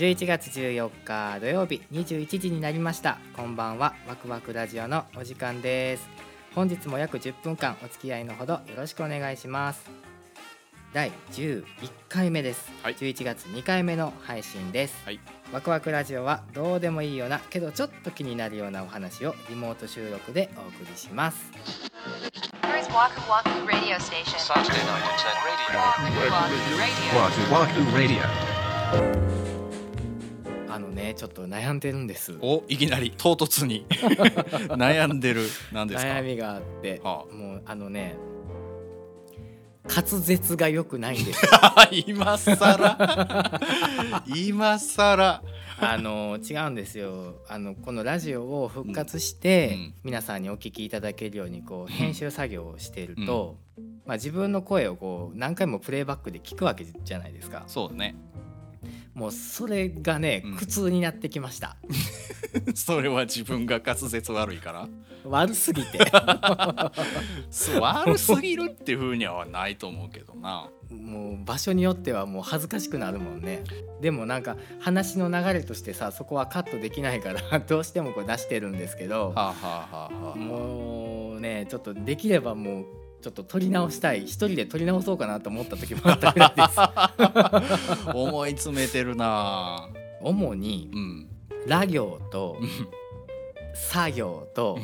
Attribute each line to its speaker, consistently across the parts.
Speaker 1: 11月14日土曜日21時になりました。こんばんは。ワクワクラジオのお時間です。本日も約10分間お付き合いのほどよろしくお願いします。第11回目です、
Speaker 2: はい。
Speaker 1: 11月2回目の配信です、
Speaker 2: はい。
Speaker 1: ワクワクラジオはどうでもいいようなけどちょっと気になるようなお話をリモート収録でお送りします。
Speaker 3: Waku Waku Radio Station.
Speaker 4: Saturday night at 10 radio.
Speaker 3: Waku Waku Radio.
Speaker 4: Waku Waku Radio.
Speaker 1: ちょっと悩んでるんです。
Speaker 2: おいきなり唐突に。悩んでるなんですか？
Speaker 1: 悩みがあって、
Speaker 2: は
Speaker 1: もうあのね滑舌が良くないんです。
Speaker 2: 今さら 今さら
Speaker 1: あの違うんですよ。あのこのラジオを復活して、
Speaker 2: うん。
Speaker 1: 皆さんにお聞きいただけるようにこう編集作業をしていると、まあ、自分の声をこう何回もプレイバックで聞くわけじゃないですか。
Speaker 2: そうね
Speaker 1: もうそれがね
Speaker 2: うん。
Speaker 1: 苦痛になってきました、
Speaker 2: それは自分が滑舌悪いから？
Speaker 1: 悪すぎて。
Speaker 2: そう悪すぎるっていうふうにはないと思うけどな。
Speaker 1: もう場所によってはもう恥ずかしくなるもんね。でもなんか話の流れとしてさそこはカットできないから どうしてもこう出してるんですけど。
Speaker 2: はあ、はあはあはあ、
Speaker 1: もうねちょっとできればもうちょっと撮り直したい。一人で撮り直そうかなと思った時もあったぐらいです。
Speaker 2: 思い詰めてるな。
Speaker 1: 主に
Speaker 2: うん。
Speaker 1: ラ行と作業と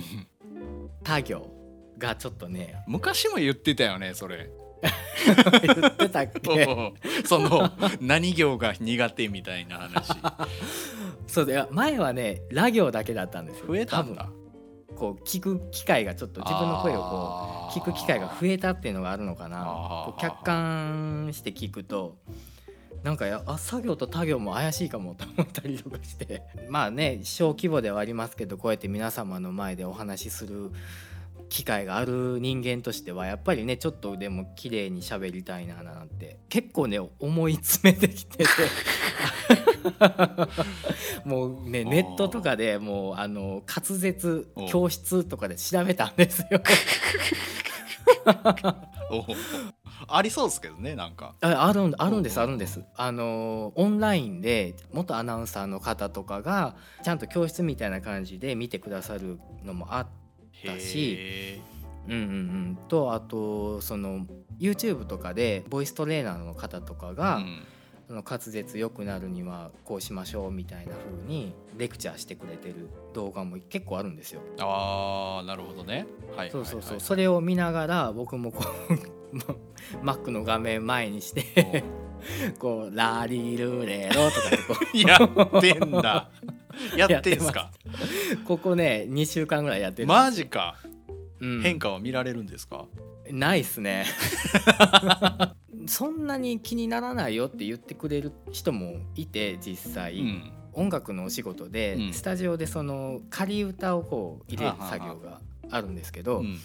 Speaker 1: 他行がちょっとね
Speaker 2: 昔も言ってたよねそれ。
Speaker 1: 言ってたっけ？
Speaker 2: その何行が苦手みたいな話。
Speaker 1: そうだよ前はねラ行だけだったんですよ。
Speaker 2: 増えたんだ。
Speaker 1: 多分こう聞く機会がちょっと自分の声をこう聞く機会が増えたっていうのがあるのかな。客観して聞くとなんかやあ作業と他行も怪しいかもと思ったりとかして。まあね小規模ではありますけどこうやって皆様の前でお話しする機会がある人間としてはやっぱりねちょっとでも綺麗に喋りたいななんて結構ね思い詰めてきてて もうねネットとかでもうあの滑舌
Speaker 2: お
Speaker 1: 教室とかで調べたんですよ。
Speaker 2: おありそうですけどねなんか。
Speaker 1: ああるんあるんです
Speaker 2: うん
Speaker 1: あるんです。あのオンラインで元アナウンサーの方とかがちゃんと教室みたいな感じで見てくださるのもあだし。
Speaker 2: へ
Speaker 1: うんうんうん。とあとその YouTube とかでボイストレーナーの方とか
Speaker 2: ー
Speaker 1: が、
Speaker 2: うん
Speaker 1: その滑舌良くなるにはこうしましょうみたいな風にレクチャーしてくれてる動画も結構あるんですよ。
Speaker 2: あーなるほどね。はい
Speaker 1: そうそうそう、
Speaker 2: はいはい
Speaker 1: それを見ながら僕もこう Mac の画面前にして こう「ラリルレロ」とかってこ
Speaker 2: やってんだ。やってんすか？
Speaker 1: うここね2週間ぐらいやってる
Speaker 2: マジか。
Speaker 1: うん。
Speaker 2: 変化は見られるんですか？
Speaker 1: ないっすねそんなに気にならないよって言ってくれる人もいて実際、
Speaker 2: うん。
Speaker 1: 音楽のお仕事で、
Speaker 2: うん。
Speaker 1: スタジオでその仮歌をこう入れる作業があるんですけど、
Speaker 2: うん。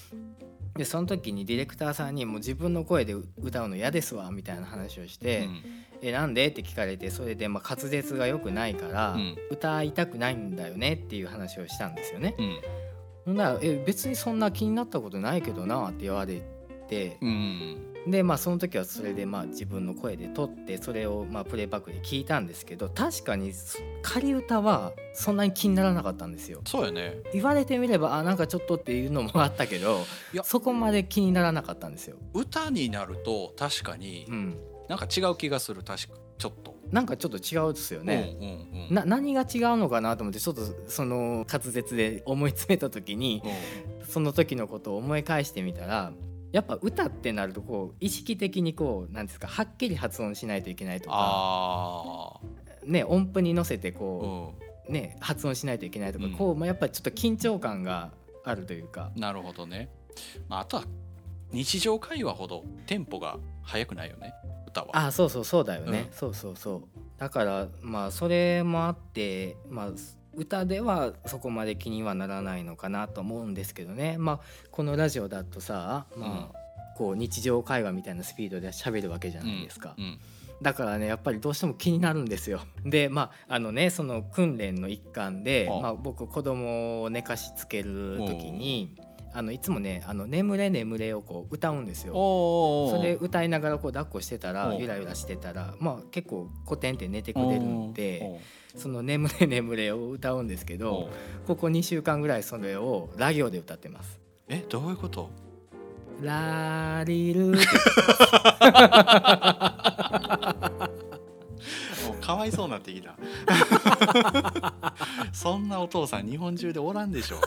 Speaker 1: でその時にディレクターさんに「もう自分の声で歌うの嫌ですわ」みたいな話をして「えなんで?」って聞かれてそれでまあ滑舌が良くないから、
Speaker 2: うん。
Speaker 1: 歌いたくないんだよねっていう話をしたんですよね。
Speaker 2: うん。
Speaker 1: ほんなら「え別にそんな気になったことないけどな」って言われて
Speaker 2: うん。
Speaker 1: でまあその時はそれでまあ自分の声で撮ってそれをまあプレイバックで聞いたんですけど確かにそ仮歌はそんなに気にならなかったんですよ。
Speaker 2: そうよね。
Speaker 1: 言われてみればあなんかちょっとっていうのもあったけど
Speaker 2: いや
Speaker 1: そこまで気にならなかったんですよ。
Speaker 2: 歌になると確かに
Speaker 1: うん、
Speaker 2: なんか違う気がする確かちょっと。
Speaker 1: なんかちょっと違うですよね。
Speaker 2: うんうんうん。
Speaker 1: な何が違うのかなと思ってちょっとその滑舌で思い詰めた時に
Speaker 2: うん。
Speaker 1: その時のことを思い返してみたらやっぱ歌ってなるとこう意識的にこうなんですかはっきり発音しないといけないとか、
Speaker 2: あ
Speaker 1: ね、音符に乗せて
Speaker 2: あ
Speaker 1: こ
Speaker 2: う
Speaker 1: う、ね、発音しないといけないとか、
Speaker 2: うん。
Speaker 1: こう、まあ、やっぱりちょっと緊張感があるというか。
Speaker 2: んなるほどね。まああとは日常会話ほどテンポが速くないよね歌は。
Speaker 1: あそうそうそうだよね、
Speaker 2: うん。
Speaker 1: そうそうそう。だからまあそれもあってまあ歌ではそこまで気にはならないのかなと思うんですけどね。まあこのラジオだとさまあ、こう日常会話みたいなスピードで喋るわけじゃないですか、
Speaker 2: うん。
Speaker 1: だからねやっぱりどうしても気になるんですよ。でまああのねその訓練の一環で、
Speaker 2: はあ。
Speaker 1: まあ、僕子供を寝かしつける時にあのいつもね「あの眠れ眠れ」をこう歌うんですよ。それ歌いながらこう抱っこしてたら
Speaker 2: お
Speaker 1: ゆらゆらしてたらまあ結構コテンって寝てくれるんでその「眠れ眠れ」を歌うんですけ
Speaker 2: お
Speaker 1: ど
Speaker 2: ー。
Speaker 1: ここ2週間ぐらいそれをラ行で歌ってます。
Speaker 2: えどういうこと？
Speaker 1: ラリル
Speaker 2: かわいそうになってきた。そんなお父さん日本中でおらんでしょ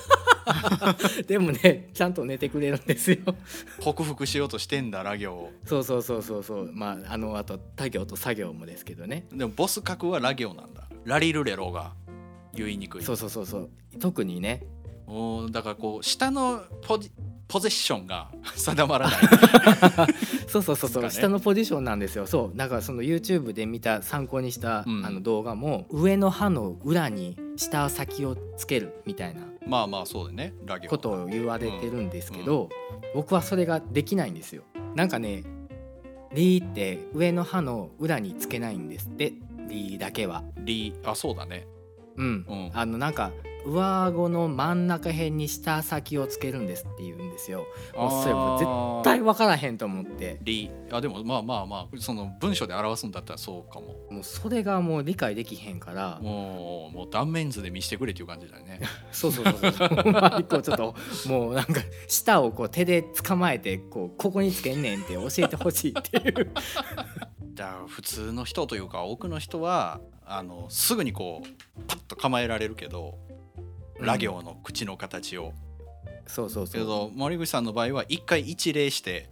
Speaker 1: でもねちゃんと寝てくれるんですよ。
Speaker 2: 克服しようとしてんだラ行を。
Speaker 1: そうそうそうそう。そうまああのあと他行と作業もですけどね。
Speaker 2: でもボス格はラ行なんだ。ラリルレロが言いにくい。
Speaker 1: そうそうそうそう。特にね。
Speaker 2: おーだからこう下のポジポゼッションが 定まらない。
Speaker 1: そうそうそうそう、
Speaker 2: ね。
Speaker 1: 下のポジションなんですよ。そう。だからその YouTube で見た参考にした、
Speaker 2: うん。
Speaker 1: あの動画も上の歯の裏に下先をつけるみたいな
Speaker 2: まあまあそうだね。
Speaker 1: ことを言われてるんですけど、僕はそれができないんですよ。なんかねリーって上の歯の裏につけないんですって。リーだけは。
Speaker 2: リあそうだね。
Speaker 1: うん、
Speaker 2: うん。
Speaker 1: あのなんか上顎の真ん中辺に下先をつけるんですって言うんですよ。もうそれもう絶
Speaker 2: 絶
Speaker 1: 対分からへんと思って。
Speaker 2: リあでもまあまあまあその文章で表すんだったらそうかも。
Speaker 1: もうそれがもう理解できへんから。
Speaker 2: もうもう断面図で見せてくれっていう感じだよね。
Speaker 1: そうそうそうそう。まあこうちょっともうなんか舌をこう手で捕まえてこうここにつけんねんって教えてほしいっていう。
Speaker 2: だから普通の人というか多くの人はあのすぐにこうパッと構えられるけど、ラ行の口の形を。
Speaker 1: そうそうそう。
Speaker 2: けど森口さんの場合は一回一礼して。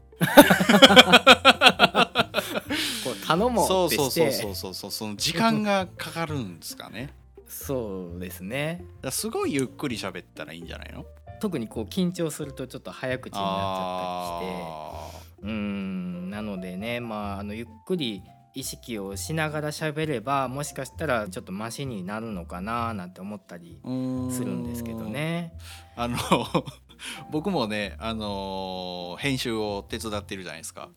Speaker 1: こう頼も
Speaker 2: そうう
Speaker 1: ってし
Speaker 2: そうそうそ
Speaker 1: て
Speaker 2: うそうそう。その時間がかかるんですかね。
Speaker 1: そうですね。
Speaker 2: だからすごいゆっくり喋ったらいいんじゃないの？
Speaker 1: 特にこう緊張するとちょっと早口になっちゃったりして。
Speaker 2: あ
Speaker 1: うーん。なのでねまああのゆっくり意識をしながら喋ればもしかしたらちょっとマシになるのかななんて思ったりするんですけどね。
Speaker 2: あの 僕もね、あのー編集を手伝ってるじゃないですか、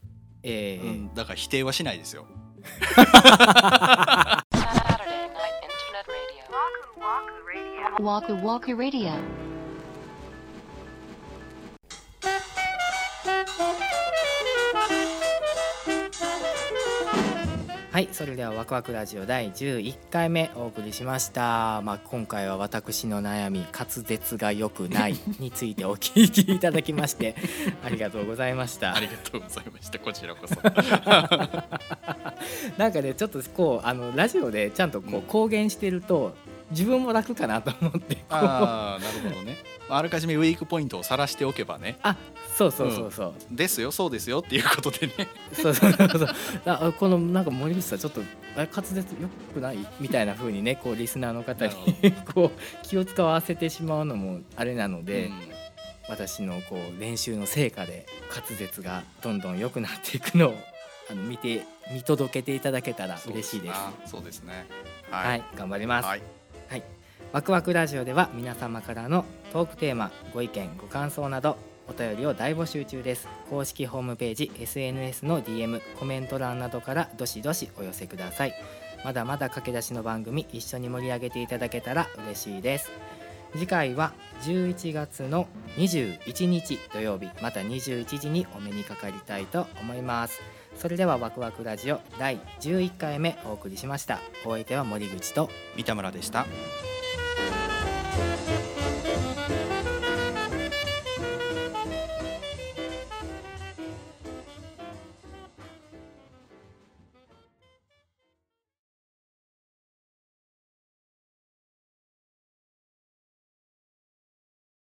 Speaker 1: ええ。
Speaker 2: うん、だから否定はしないですよ
Speaker 1: はいそれではワクワクラジオ第11回目お送りしました、まあ、今回は私の悩み滑舌が良くないについてお聞きいただきまして ありがとうございました。
Speaker 2: ありがとうございました。こちらこそ。
Speaker 1: なんかねちょっとこうあのラジオでちゃんとこ
Speaker 2: う
Speaker 1: 公言してると自分も楽かなと思って
Speaker 2: ああなるほどねあらかじめウィークポイントを晒しておけばね。
Speaker 1: あそうそうそうそう、
Speaker 2: ですよそうですよっていうことでね。
Speaker 1: そうそうそうそう。あこのなんか森口さんちょっとあれ滑舌よくない？みたいな風にねこうリスナーの方に こう気を使わせてしまうのもあれなので、
Speaker 2: うん。
Speaker 1: 私のこう練習の成果で滑舌がどんどん良くなっていくのをあの見て見届けていただけたら嬉しいです。
Speaker 2: あそうですね。
Speaker 1: はい、頑張ります。
Speaker 2: はい
Speaker 1: ワクワクラジオでは皆様からのトークテーマご意見ご感想などお便りを大募集中です。公式ホームページ SNS の DM コメント欄などからどしどしお寄せください。まだまだ駆け出しの番組一緒に盛り上げていただけたら嬉しいです。次回は11月の21日土曜日また21時にお目にかかりたいと思います。それではワクワクラジオ第11回目お送りしました。お相手は森口と
Speaker 2: 三田村でした。